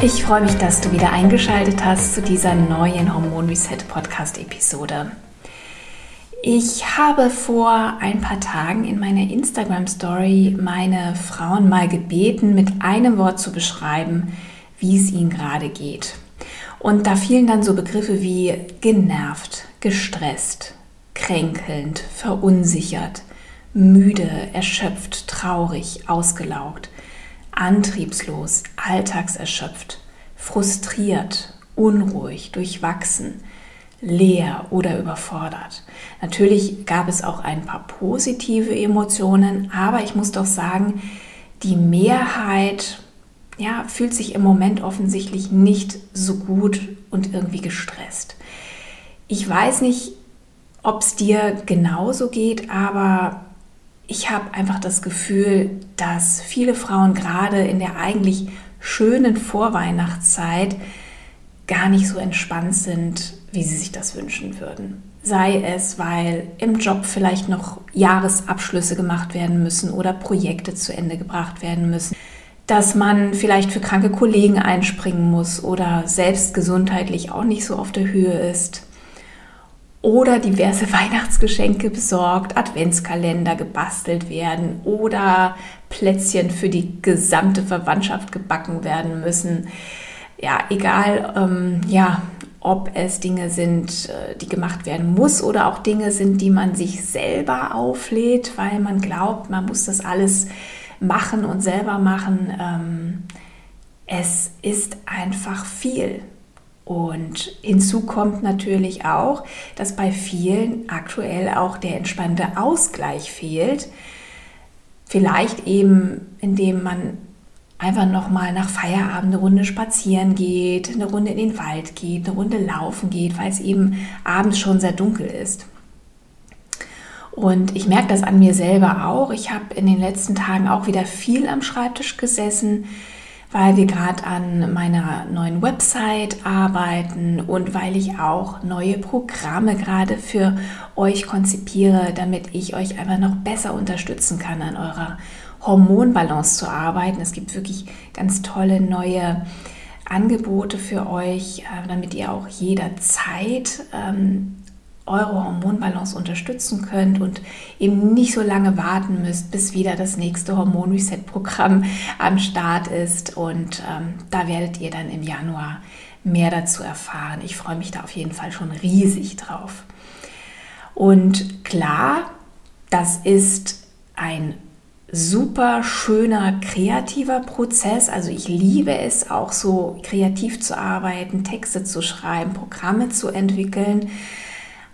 Ich freue mich, dass du wieder eingeschaltet hast zu dieser neuen Hormon Reset Podcast Episode. Ich habe vor ein paar Tagen in meiner Instagram Story meine Frauen mal gebeten, mit einem Wort zu beschreiben, wie es ihnen gerade geht. Und da fielen dann so Begriffe wie genervt, gestresst, kränkelnd, verunsichert, müde, erschöpft, traurig, ausgelaugt antriebslos, alltagserschöpft, frustriert, unruhig, durchwachsen, leer oder überfordert. Natürlich gab es auch ein paar positive Emotionen, aber ich muss doch sagen, die Mehrheit ja, fühlt sich im Moment offensichtlich nicht so gut und irgendwie gestresst. Ich weiß nicht, ob es dir genauso geht, aber ich habe einfach das Gefühl, dass viele Frauen gerade in der eigentlich schönen Vorweihnachtszeit gar nicht so entspannt sind, wie sie sich das wünschen würden. Sei es, weil im Job vielleicht noch Jahresabschlüsse gemacht werden müssen oder Projekte zu Ende gebracht werden müssen, dass man vielleicht für kranke Kollegen einspringen muss oder selbst gesundheitlich auch nicht so auf der Höhe ist oder diverse Weihnachtsgeschenke besorgt, Adventskalender gebastelt werden oder Plätzchen für die gesamte Verwandtschaft gebacken werden müssen. Ja, egal, ähm, ja, ob es Dinge sind, äh, die gemacht werden muss oder auch Dinge sind, die man sich selber auflädt, weil man glaubt, man muss das alles machen und selber machen. Ähm, es ist einfach viel. Und hinzu kommt natürlich auch, dass bei vielen aktuell auch der entspannte Ausgleich fehlt. Vielleicht eben, indem man einfach nochmal nach Feierabend eine Runde spazieren geht, eine Runde in den Wald geht, eine Runde laufen geht, weil es eben abends schon sehr dunkel ist. Und ich merke das an mir selber auch. Ich habe in den letzten Tagen auch wieder viel am Schreibtisch gesessen weil wir gerade an meiner neuen Website arbeiten und weil ich auch neue Programme gerade für euch konzipiere, damit ich euch einfach noch besser unterstützen kann, an eurer Hormonbalance zu arbeiten. Es gibt wirklich ganz tolle neue Angebote für euch, äh, damit ihr auch jederzeit ähm, eure Hormonbalance unterstützen könnt und eben nicht so lange warten müsst, bis wieder das nächste Hormon-Reset-Programm am Start ist. Und ähm, da werdet ihr dann im Januar mehr dazu erfahren. Ich freue mich da auf jeden Fall schon riesig drauf. Und klar, das ist ein super schöner kreativer Prozess. Also ich liebe es auch so kreativ zu arbeiten, Texte zu schreiben, Programme zu entwickeln.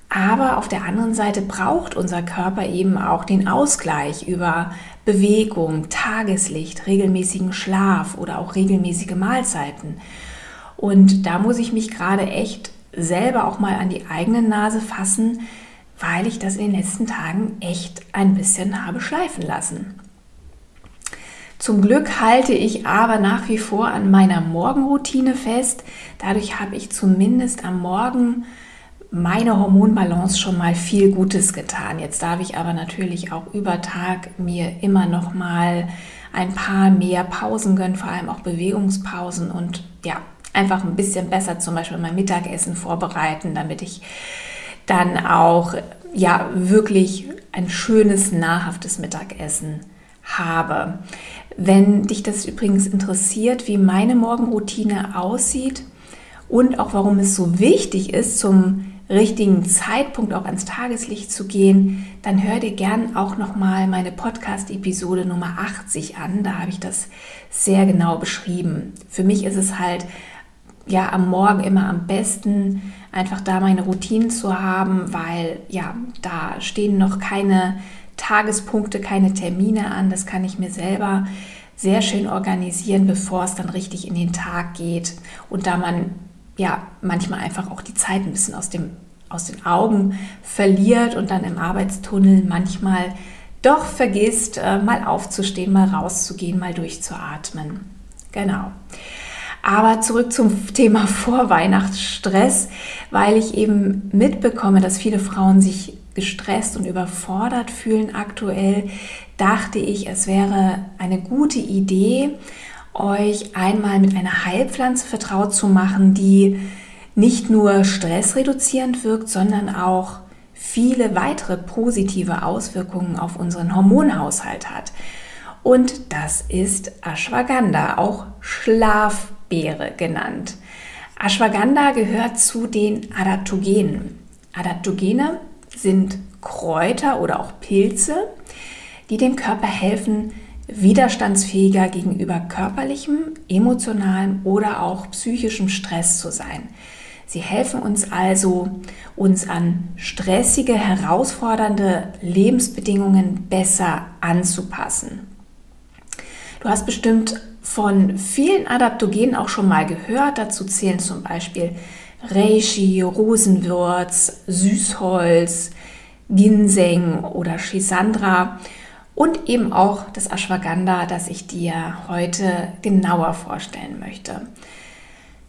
Aber auf der anderen Seite braucht unser Körper eben auch den Ausgleich über Bewegung, Tageslicht, regelmäßigen Schlaf oder auch regelmäßige Mahlzeiten. Und da muss ich mich gerade echt selber auch mal an die eigene Nase fassen, weil ich das in den letzten Tagen echt ein bisschen habe schleifen lassen. Zum Glück halte ich aber nach wie vor an meiner Morgenroutine fest. Dadurch habe ich zumindest am Morgen meine Hormonbalance schon mal viel Gutes getan. Jetzt darf ich aber natürlich auch über Tag mir immer noch mal ein paar mehr Pausen gönnen, vor allem auch Bewegungspausen und ja, einfach ein bisschen besser zum Beispiel mein Mittagessen vorbereiten, damit ich dann auch ja wirklich ein schönes, nahrhaftes Mittagessen habe. Wenn dich das übrigens interessiert, wie meine Morgenroutine aussieht und auch warum es so wichtig ist, zum richtigen Zeitpunkt auch ans Tageslicht zu gehen, dann hör dir gern auch noch mal meine Podcast Episode Nummer 80 an, da habe ich das sehr genau beschrieben. Für mich ist es halt ja am Morgen immer am besten einfach da meine Routinen zu haben, weil ja, da stehen noch keine Tagespunkte, keine Termine an, das kann ich mir selber sehr schön organisieren, bevor es dann richtig in den Tag geht. Und da man ja manchmal einfach auch die Zeit ein bisschen aus, dem, aus den Augen verliert und dann im Arbeitstunnel manchmal doch vergisst, äh, mal aufzustehen, mal rauszugehen, mal durchzuatmen. Genau. Aber zurück zum Thema Vorweihnachtsstress, weil ich eben mitbekomme, dass viele Frauen sich gestresst und überfordert fühlen aktuell, dachte ich, es wäre eine gute Idee, euch einmal mit einer Heilpflanze vertraut zu machen, die nicht nur stressreduzierend wirkt, sondern auch viele weitere positive Auswirkungen auf unseren Hormonhaushalt hat. Und das ist Ashwagandha, auch Schlafbeere genannt. Ashwagandha gehört zu den Adaptogenen. Adaptogene sind Kräuter oder auch Pilze, die dem Körper helfen, widerstandsfähiger gegenüber körperlichem, emotionalem oder auch psychischem Stress zu sein. Sie helfen uns also, uns an stressige, herausfordernde Lebensbedingungen besser anzupassen. Du hast bestimmt von vielen Adaptogenen auch schon mal gehört. Dazu zählen zum Beispiel Reishi, Rosenwürz, Süßholz, Ginseng oder Schisandra und eben auch das Ashwagandha, das ich dir heute genauer vorstellen möchte.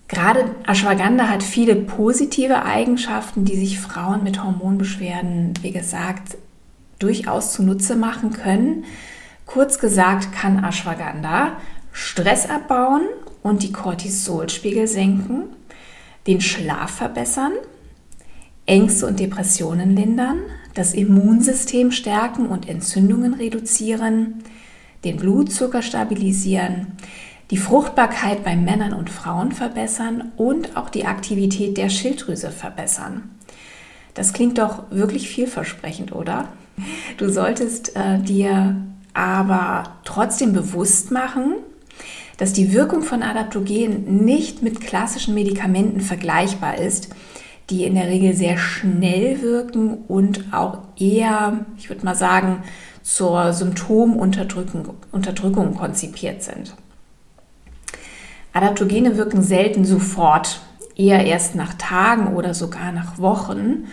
Gerade Ashwagandha hat viele positive Eigenschaften, die sich Frauen mit Hormonbeschwerden, wie gesagt, durchaus zunutze machen können. Kurz gesagt kann Ashwagandha Stress abbauen und die Cortisolspiegel senken den Schlaf verbessern, Ängste und Depressionen lindern, das Immunsystem stärken und Entzündungen reduzieren, den Blutzucker stabilisieren, die Fruchtbarkeit bei Männern und Frauen verbessern und auch die Aktivität der Schilddrüse verbessern. Das klingt doch wirklich vielversprechend, oder? Du solltest äh, dir aber trotzdem bewusst machen, dass die Wirkung von Adaptogenen nicht mit klassischen Medikamenten vergleichbar ist, die in der Regel sehr schnell wirken und auch eher, ich würde mal sagen, zur Symptomunterdrückung Unterdrückung konzipiert sind. Adaptogene wirken selten sofort, eher erst nach Tagen oder sogar nach Wochen.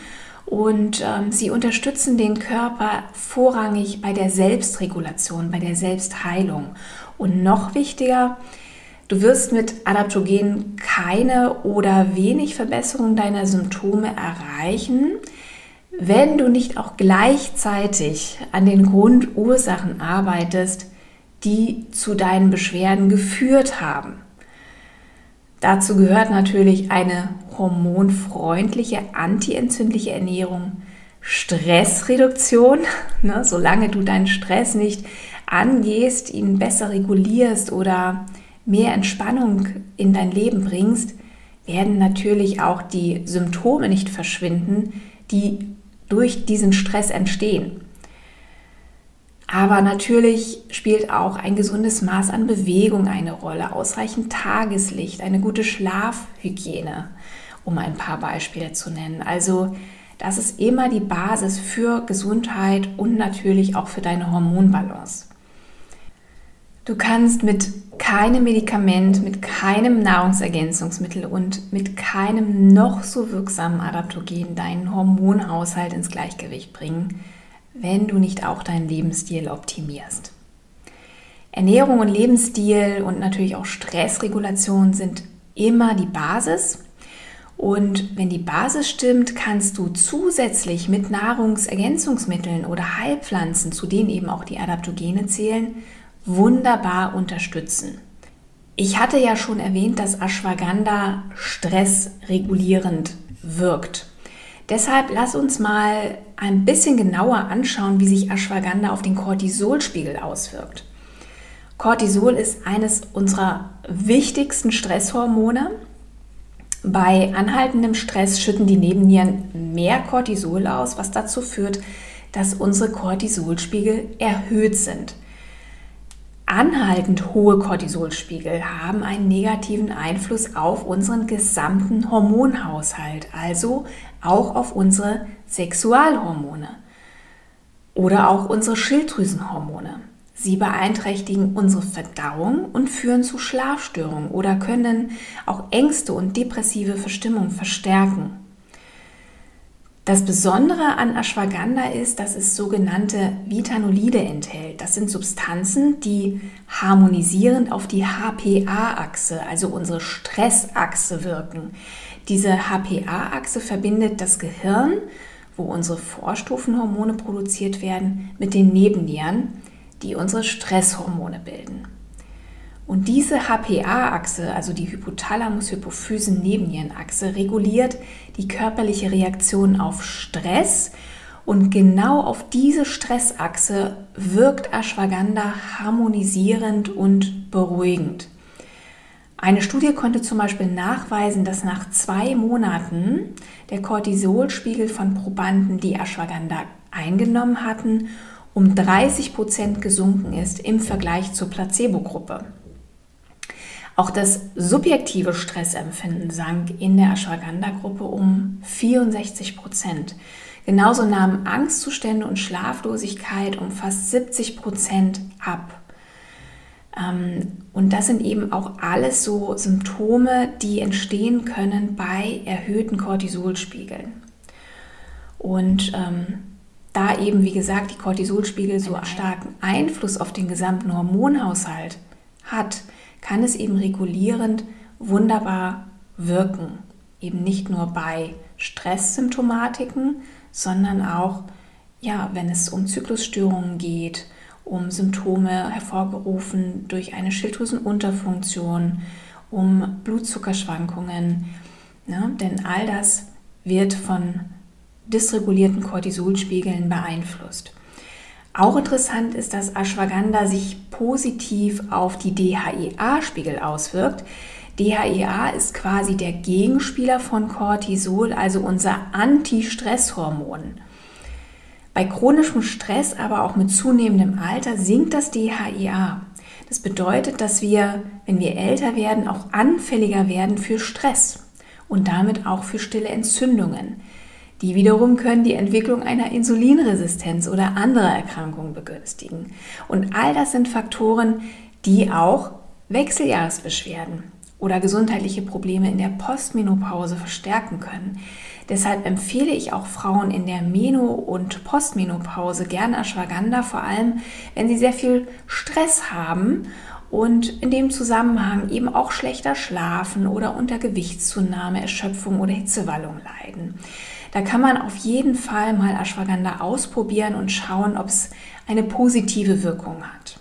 Und ähm, sie unterstützen den Körper vorrangig bei der Selbstregulation, bei der Selbstheilung und noch wichtiger, du wirst mit Adaptogenen keine oder wenig Verbesserung deiner Symptome erreichen, wenn du nicht auch gleichzeitig an den Grundursachen arbeitest, die zu deinen Beschwerden geführt haben. Dazu gehört natürlich eine hormonfreundliche, antientzündliche Ernährung, Stressreduktion, ne, solange du deinen Stress nicht angehst, ihn besser regulierst oder mehr Entspannung in dein Leben bringst, werden natürlich auch die Symptome nicht verschwinden, die durch diesen Stress entstehen. Aber natürlich spielt auch ein gesundes Maß an Bewegung eine Rolle, ausreichend Tageslicht, eine gute Schlafhygiene, um ein paar Beispiele zu nennen. Also das ist immer die Basis für Gesundheit und natürlich auch für deine Hormonbalance. Du kannst mit keinem Medikament, mit keinem Nahrungsergänzungsmittel und mit keinem noch so wirksamen Adaptogen deinen Hormonhaushalt ins Gleichgewicht bringen, wenn du nicht auch deinen Lebensstil optimierst. Ernährung und Lebensstil und natürlich auch Stressregulation sind immer die Basis. Und wenn die Basis stimmt, kannst du zusätzlich mit Nahrungsergänzungsmitteln oder Heilpflanzen, zu denen eben auch die Adaptogene zählen, wunderbar unterstützen. Ich hatte ja schon erwähnt, dass Ashwagandha stressregulierend wirkt. Deshalb lass uns mal ein bisschen genauer anschauen, wie sich Ashwagandha auf den Cortisolspiegel auswirkt. Cortisol ist eines unserer wichtigsten Stresshormone. Bei anhaltendem Stress schütten die Nebennieren mehr Cortisol aus, was dazu führt, dass unsere Cortisolspiegel erhöht sind anhaltend hohe Cortisolspiegel haben einen negativen Einfluss auf unseren gesamten Hormonhaushalt, also auch auf unsere Sexualhormone oder auch unsere Schilddrüsenhormone. Sie beeinträchtigen unsere Verdauung und führen zu Schlafstörungen oder können auch Ängste und depressive Verstimmung verstärken. Das Besondere an Ashwagandha ist, dass es sogenannte Vitanolide enthält. Das sind Substanzen, die harmonisierend auf die HPA-Achse, also unsere Stressachse wirken. Diese HPA-Achse verbindet das Gehirn, wo unsere Vorstufenhormone produziert werden, mit den Nebennieren, die unsere Stresshormone bilden. Und diese HPA-Achse, also die Hypothalamus-Hypophysen-Nebennierenachse, reguliert die körperliche Reaktion auf Stress und genau auf diese Stressachse wirkt Ashwagandha harmonisierend und beruhigend. Eine Studie konnte zum Beispiel nachweisen, dass nach zwei Monaten der Cortisolspiegel von Probanden, die Ashwagandha eingenommen hatten, um 30 Prozent gesunken ist im Vergleich zur Placebo-Gruppe. Auch das subjektive Stressempfinden sank in der Ashwagandha-Gruppe um 64 Prozent. Genauso nahmen Angstzustände und Schlaflosigkeit um fast 70 Prozent ab. Ähm, und das sind eben auch alles so Symptome, die entstehen können bei erhöhten Cortisolspiegeln. Und ähm, da eben, wie gesagt, die Cortisolspiegel so einen starken Einfluss auf den gesamten Hormonhaushalt hat, kann es eben regulierend wunderbar wirken. Eben nicht nur bei Stresssymptomatiken, sondern auch, ja, wenn es um Zyklusstörungen geht, um Symptome hervorgerufen durch eine Schilddrüsenunterfunktion, um Blutzuckerschwankungen. Ne? Denn all das wird von dysregulierten Cortisolspiegeln beeinflusst. Auch interessant ist, dass Ashwagandha sich positiv auf die DHEA-Spiegel auswirkt. DHEA ist quasi der Gegenspieler von Cortisol, also unser Anti-Stress-Hormon. Bei chronischem Stress, aber auch mit zunehmendem Alter, sinkt das DHEA. Das bedeutet, dass wir, wenn wir älter werden, auch anfälliger werden für Stress und damit auch für stille Entzündungen. Die wiederum können die Entwicklung einer Insulinresistenz oder anderer Erkrankungen begünstigen. Und all das sind Faktoren, die auch Wechseljahresbeschwerden oder gesundheitliche Probleme in der Postmenopause verstärken können. Deshalb empfehle ich auch Frauen in der Meno- und Postmenopause gerne Ashwagandha, vor allem wenn sie sehr viel Stress haben und in dem Zusammenhang eben auch schlechter schlafen oder unter Gewichtszunahme, Erschöpfung oder Hitzewallung leiden. Da kann man auf jeden Fall mal Ashwagandha ausprobieren und schauen, ob es eine positive Wirkung hat.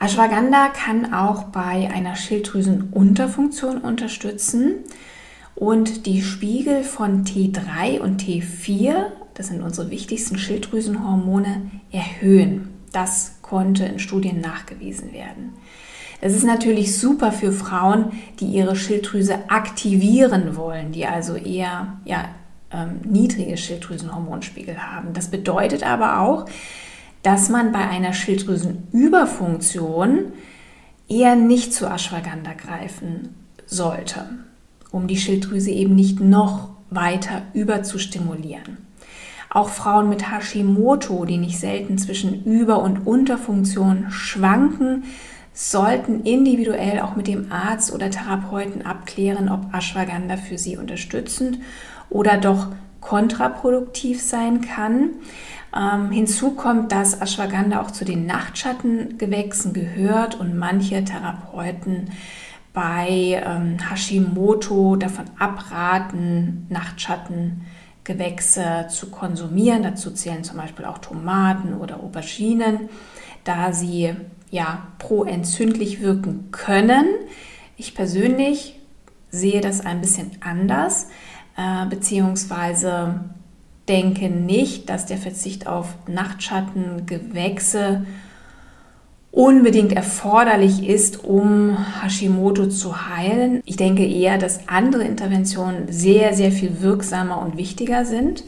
Ashwagandha kann auch bei einer Schilddrüsenunterfunktion unterstützen und die Spiegel von T3 und T4, das sind unsere wichtigsten Schilddrüsenhormone, erhöhen. Das konnte in Studien nachgewiesen werden. Es ist natürlich super für Frauen, die ihre Schilddrüse aktivieren wollen, die also eher ja, ähm, niedrige Schilddrüsenhormonspiegel haben. Das bedeutet aber auch, dass man bei einer Schilddrüsenüberfunktion eher nicht zu Ashwagandha greifen sollte, um die Schilddrüse eben nicht noch weiter überzustimulieren. Auch Frauen mit Hashimoto, die nicht selten zwischen Über- und Unterfunktion schwanken, sollten individuell auch mit dem Arzt oder Therapeuten abklären, ob Ashwagandha für sie unterstützend oder doch kontraproduktiv sein kann. Ähm, hinzu kommt, dass Ashwagandha auch zu den Nachtschattengewächsen gehört und manche Therapeuten bei ähm, Hashimoto davon abraten, Nachtschattengewächse zu konsumieren. Dazu zählen zum Beispiel auch Tomaten oder Auberginen, da sie ja, pro-entzündlich wirken können. Ich persönlich sehe das ein bisschen anders, äh, beziehungsweise denke nicht, dass der Verzicht auf Nachtschattengewächse unbedingt erforderlich ist, um Hashimoto zu heilen. Ich denke eher, dass andere Interventionen sehr, sehr viel wirksamer und wichtiger sind.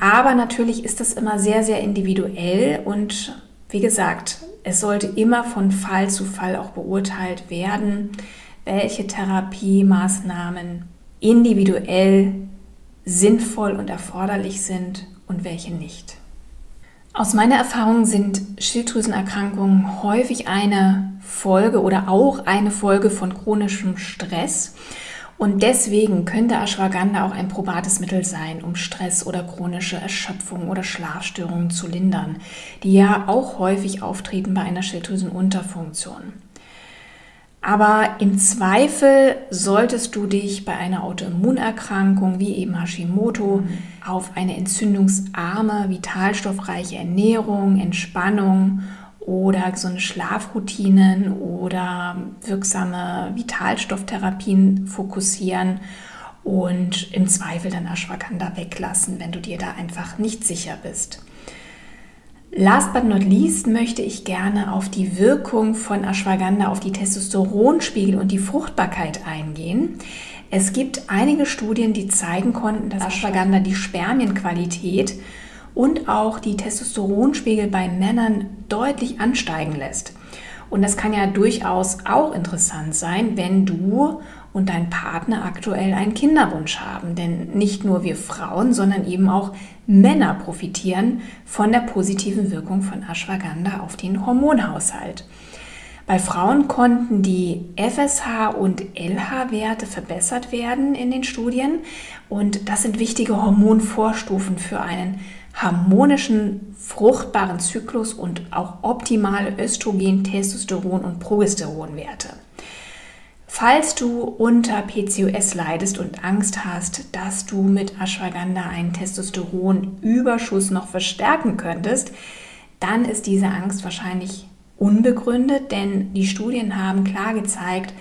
Aber natürlich ist das immer sehr, sehr individuell und wie gesagt, es sollte immer von Fall zu Fall auch beurteilt werden, welche Therapiemaßnahmen individuell sinnvoll und erforderlich sind und welche nicht. Aus meiner Erfahrung sind Schilddrüsenerkrankungen häufig eine Folge oder auch eine Folge von chronischem Stress. Und deswegen könnte Ashwagandha auch ein probates Mittel sein, um Stress oder chronische Erschöpfung oder Schlafstörungen zu lindern, die ja auch häufig auftreten bei einer Schilddrüsenunterfunktion. Aber im Zweifel solltest du dich bei einer Autoimmunerkrankung wie eben Hashimoto auf eine entzündungsarme, vitalstoffreiche Ernährung, Entspannung oder gesunde Schlafroutinen oder wirksame Vitalstofftherapien fokussieren und im Zweifel dann Ashwagandha weglassen, wenn du dir da einfach nicht sicher bist. Last but not least möchte ich gerne auf die Wirkung von Ashwagandha auf die Testosteronspiegel und die Fruchtbarkeit eingehen. Es gibt einige Studien, die zeigen konnten, dass Ashwagandha die Spermienqualität und auch die Testosteronspiegel bei Männern deutlich ansteigen lässt. Und das kann ja durchaus auch interessant sein, wenn du und dein Partner aktuell einen Kinderwunsch haben. Denn nicht nur wir Frauen, sondern eben auch Männer profitieren von der positiven Wirkung von Ashwagandha auf den Hormonhaushalt. Bei Frauen konnten die FSH und LH-Werte verbessert werden in den Studien und das sind wichtige Hormonvorstufen für einen harmonischen, fruchtbaren Zyklus und auch optimale Östrogen, Testosteron und Progesteronwerte. Falls du unter PCOS leidest und Angst hast, dass du mit Ashwagandha einen Testosteronüberschuss noch verstärken könntest, dann ist diese Angst wahrscheinlich unbegründet, denn die Studien haben klar gezeigt,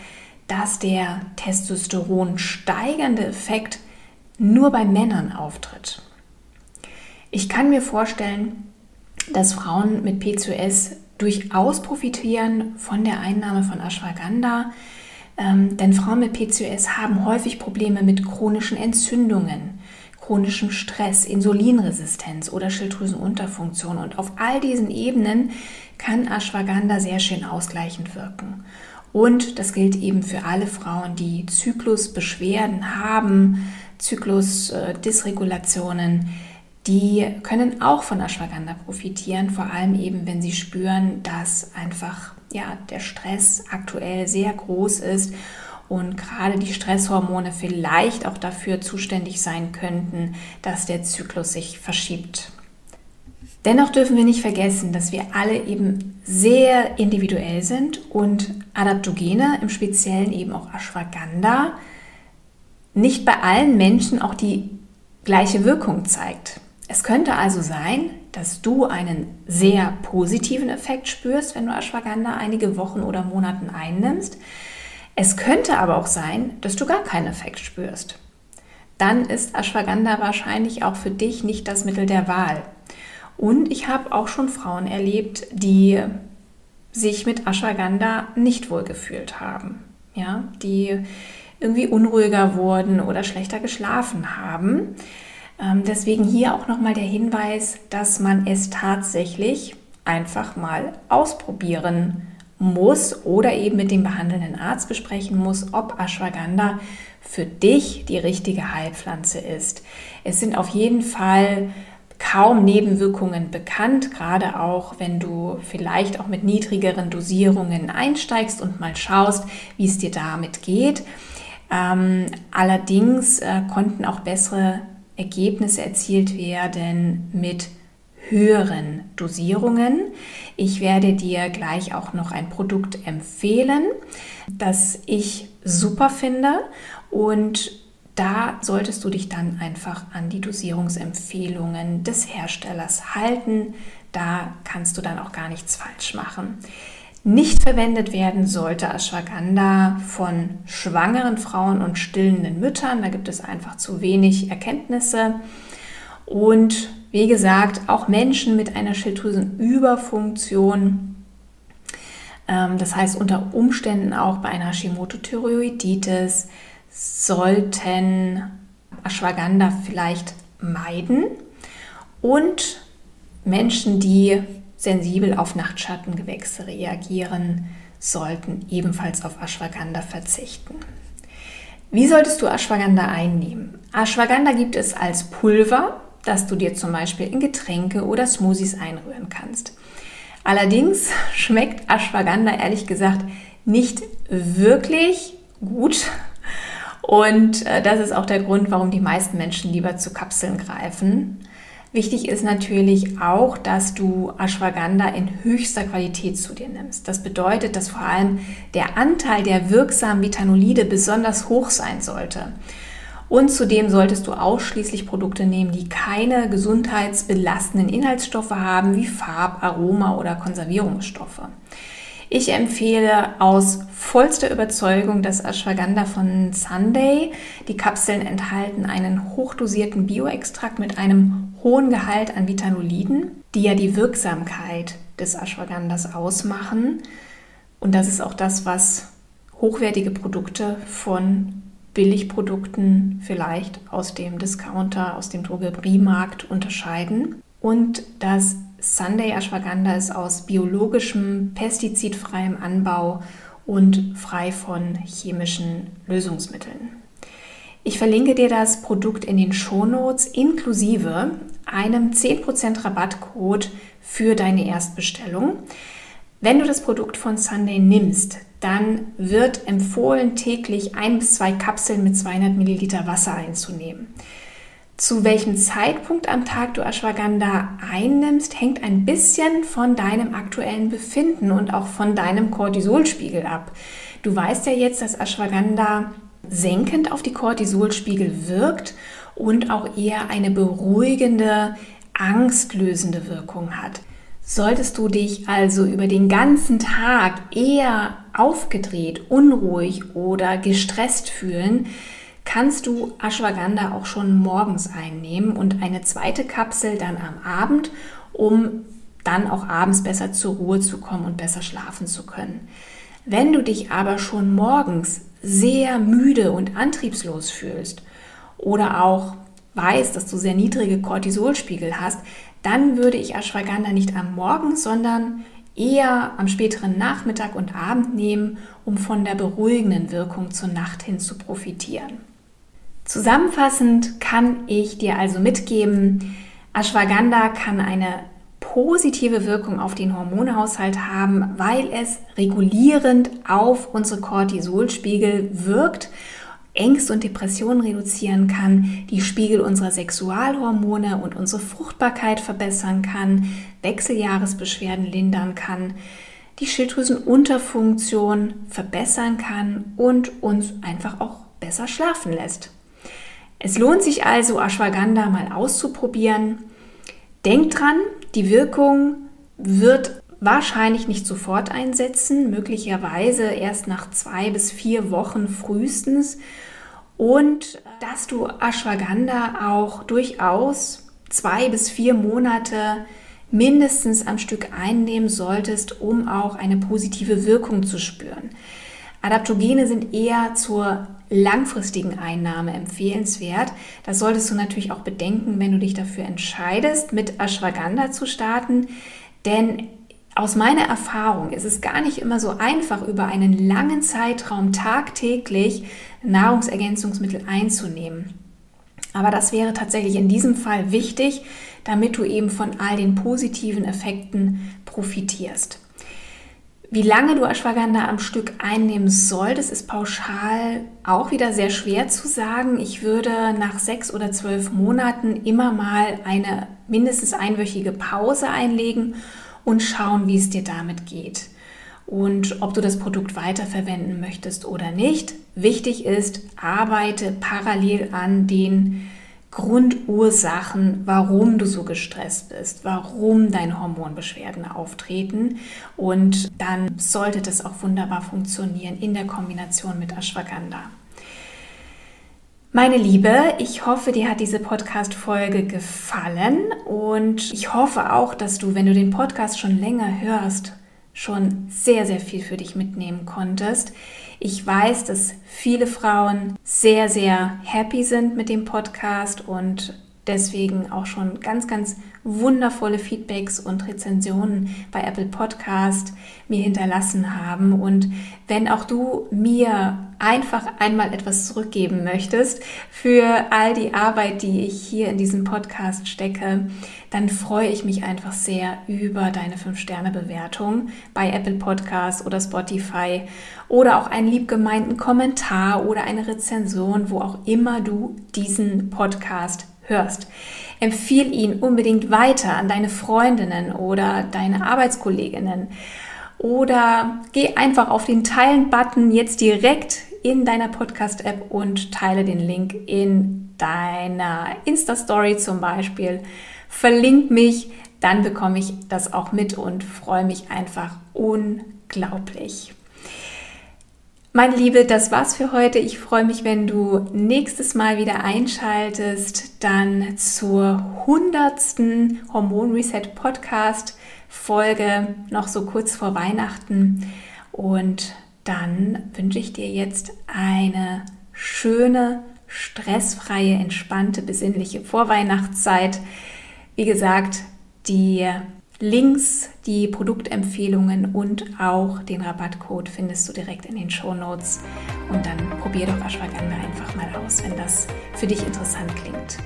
dass der Testosteron steigernde Effekt nur bei Männern auftritt. Ich kann mir vorstellen, dass Frauen mit PCOS durchaus profitieren von der Einnahme von Ashwagandha, ähm, denn Frauen mit PCOS haben häufig Probleme mit chronischen Entzündungen, chronischem Stress, Insulinresistenz oder Schilddrüsenunterfunktion. Und auf all diesen Ebenen kann Ashwagandha sehr schön ausgleichend wirken. Und das gilt eben für alle Frauen, die Zyklusbeschwerden haben, Zyklusdysregulationen. Äh, die können auch von Ashwagandha profitieren, vor allem eben, wenn sie spüren, dass einfach ja, der Stress aktuell sehr groß ist und gerade die Stresshormone vielleicht auch dafür zuständig sein könnten, dass der Zyklus sich verschiebt. Dennoch dürfen wir nicht vergessen, dass wir alle eben sehr individuell sind und Adaptogene, im Speziellen eben auch Ashwagandha, nicht bei allen Menschen auch die gleiche Wirkung zeigt. Es könnte also sein, dass du einen sehr positiven Effekt spürst, wenn du Ashwagandha einige Wochen oder Monaten einnimmst. Es könnte aber auch sein, dass du gar keinen Effekt spürst. Dann ist Ashwagandha wahrscheinlich auch für dich nicht das Mittel der Wahl. Und ich habe auch schon Frauen erlebt, die sich mit Ashwagandha nicht wohlgefühlt haben. Ja, die irgendwie unruhiger wurden oder schlechter geschlafen haben. Ähm, deswegen hier auch nochmal der Hinweis, dass man es tatsächlich einfach mal ausprobieren muss oder eben mit dem behandelnden Arzt besprechen muss, ob Ashwagandha für dich die richtige Heilpflanze ist. Es sind auf jeden Fall kaum Nebenwirkungen bekannt, gerade auch wenn du vielleicht auch mit niedrigeren Dosierungen einsteigst und mal schaust, wie es dir damit geht. Ähm, allerdings äh, konnten auch bessere Ergebnisse erzielt werden mit höheren Dosierungen. Ich werde dir gleich auch noch ein Produkt empfehlen, das ich super finde und da solltest du dich dann einfach an die Dosierungsempfehlungen des Herstellers halten. Da kannst du dann auch gar nichts falsch machen. Nicht verwendet werden sollte Ashwagandha von schwangeren Frauen und stillenden Müttern. Da gibt es einfach zu wenig Erkenntnisse. Und wie gesagt, auch Menschen mit einer Schilddrüsenüberfunktion, ähm, das heißt unter Umständen auch bei einer Hashimoto-Thyreoiditis, sollten Ashwagandha vielleicht meiden. Und Menschen, die sensibel auf Nachtschattengewächse reagieren, sollten ebenfalls auf Ashwagandha verzichten. Wie solltest du Ashwagandha einnehmen? Ashwagandha gibt es als Pulver das du dir zum Beispiel in Getränke oder Smoothies einrühren kannst. Allerdings schmeckt Ashwagandha ehrlich gesagt nicht wirklich gut. Und äh, das ist auch der Grund, warum die meisten Menschen lieber zu Kapseln greifen. Wichtig ist natürlich auch, dass du Ashwagandha in höchster Qualität zu dir nimmst. Das bedeutet, dass vor allem der Anteil der wirksamen Vitanolide besonders hoch sein sollte. Und zudem solltest du ausschließlich Produkte nehmen, die keine gesundheitsbelastenden Inhaltsstoffe haben, wie Farb, Aroma oder Konservierungsstoffe. Ich empfehle aus vollster Überzeugung das Ashwagandha von Sunday. Die Kapseln enthalten einen hochdosierten Bioextrakt mit einem hohen Gehalt an Vitanoliden, die ja die Wirksamkeit des Ashwagandhas ausmachen. Und das ist auch das, was hochwertige Produkte von Billigprodukten vielleicht aus dem Discounter, aus dem Drogeriemarkt unterscheiden. Und das Sunday Ashwagandha ist aus biologischem, pestizidfreiem Anbau und frei von chemischen Lösungsmitteln. Ich verlinke dir das Produkt in den Shownotes inklusive einem 10% Rabattcode für deine Erstbestellung. Wenn du das Produkt von Sunday nimmst, dann wird empfohlen, täglich ein bis zwei Kapseln mit 200 Milliliter Wasser einzunehmen. Zu welchem Zeitpunkt am Tag du Ashwagandha einnimmst, hängt ein bisschen von deinem aktuellen Befinden und auch von deinem Cortisolspiegel ab. Du weißt ja jetzt, dass Ashwagandha senkend auf die Cortisolspiegel wirkt und auch eher eine beruhigende, angstlösende Wirkung hat. Solltest du dich also über den ganzen Tag eher aufgedreht, unruhig oder gestresst fühlen, kannst du Ashwagandha auch schon morgens einnehmen und eine zweite Kapsel dann am Abend, um dann auch abends besser zur Ruhe zu kommen und besser schlafen zu können. Wenn du dich aber schon morgens sehr müde und antriebslos fühlst oder auch weißt, dass du sehr niedrige Cortisolspiegel hast, dann würde ich Ashwagandha nicht am Morgen, sondern eher am späteren Nachmittag und Abend nehmen, um von der beruhigenden Wirkung zur Nacht hin zu profitieren. Zusammenfassend kann ich dir also mitgeben, Ashwagandha kann eine positive Wirkung auf den Hormonhaushalt haben, weil es regulierend auf unsere Cortisolspiegel wirkt Ängste und Depressionen reduzieren kann, die Spiegel unserer Sexualhormone und unsere Fruchtbarkeit verbessern kann, Wechseljahresbeschwerden lindern kann, die Schilddrüsenunterfunktion verbessern kann und uns einfach auch besser schlafen lässt. Es lohnt sich also, Ashwagandha mal auszuprobieren. Denkt dran, die Wirkung wird wahrscheinlich nicht sofort einsetzen, möglicherweise erst nach zwei bis vier Wochen frühestens. Und dass du Ashwagandha auch durchaus zwei bis vier Monate mindestens am Stück einnehmen solltest, um auch eine positive Wirkung zu spüren. Adaptogene sind eher zur langfristigen Einnahme empfehlenswert. Das solltest du natürlich auch bedenken, wenn du dich dafür entscheidest, mit Ashwagandha zu starten, denn aus meiner Erfahrung ist es gar nicht immer so einfach, über einen langen Zeitraum tagtäglich Nahrungsergänzungsmittel einzunehmen. Aber das wäre tatsächlich in diesem Fall wichtig, damit du eben von all den positiven Effekten profitierst. Wie lange du Ashwagandha am Stück einnehmen solltest, ist pauschal auch wieder sehr schwer zu sagen. Ich würde nach sechs oder zwölf Monaten immer mal eine mindestens einwöchige Pause einlegen und schauen, wie es dir damit geht und ob du das Produkt weiterverwenden möchtest oder nicht. Wichtig ist, arbeite parallel an den Grundursachen, warum du so gestresst bist, warum deine Hormonbeschwerden auftreten. Und dann sollte das auch wunderbar funktionieren in der Kombination mit Ashwagandha. Meine Liebe, ich hoffe, dir hat diese Podcast-Folge gefallen und ich hoffe auch, dass du, wenn du den Podcast schon länger hörst, schon sehr, sehr viel für dich mitnehmen konntest. Ich weiß, dass viele Frauen sehr, sehr happy sind mit dem Podcast und deswegen auch schon ganz, ganz wundervolle Feedbacks und Rezensionen bei Apple Podcast mir hinterlassen haben. Und wenn auch du mir einfach einmal etwas zurückgeben möchtest für all die Arbeit, die ich hier in diesem Podcast stecke, dann freue ich mich einfach sehr über deine 5-Sterne-Bewertung bei Apple Podcast oder Spotify oder auch einen liebgemeinten Kommentar oder eine Rezension, wo auch immer du diesen Podcast hörst. Empfiehl ihn unbedingt weiter an deine Freundinnen oder deine Arbeitskolleginnen. Oder geh einfach auf den Teilen-Button jetzt direkt in deiner Podcast-App und teile den Link in deiner Insta-Story zum Beispiel. Verlink mich, dann bekomme ich das auch mit und freue mich einfach unglaublich. Meine Liebe, das war's für heute. Ich freue mich, wenn du nächstes Mal wieder einschaltest, dann zur hundertsten Hormon Reset Podcast Folge noch so kurz vor Weihnachten. Und dann wünsche ich dir jetzt eine schöne, stressfreie, entspannte, besinnliche Vorweihnachtszeit. Wie gesagt, die Links, die Produktempfehlungen und auch den Rabattcode findest du direkt in den Show Notes. Und dann probier doch Ashwagandha einfach mal aus, wenn das für dich interessant klingt.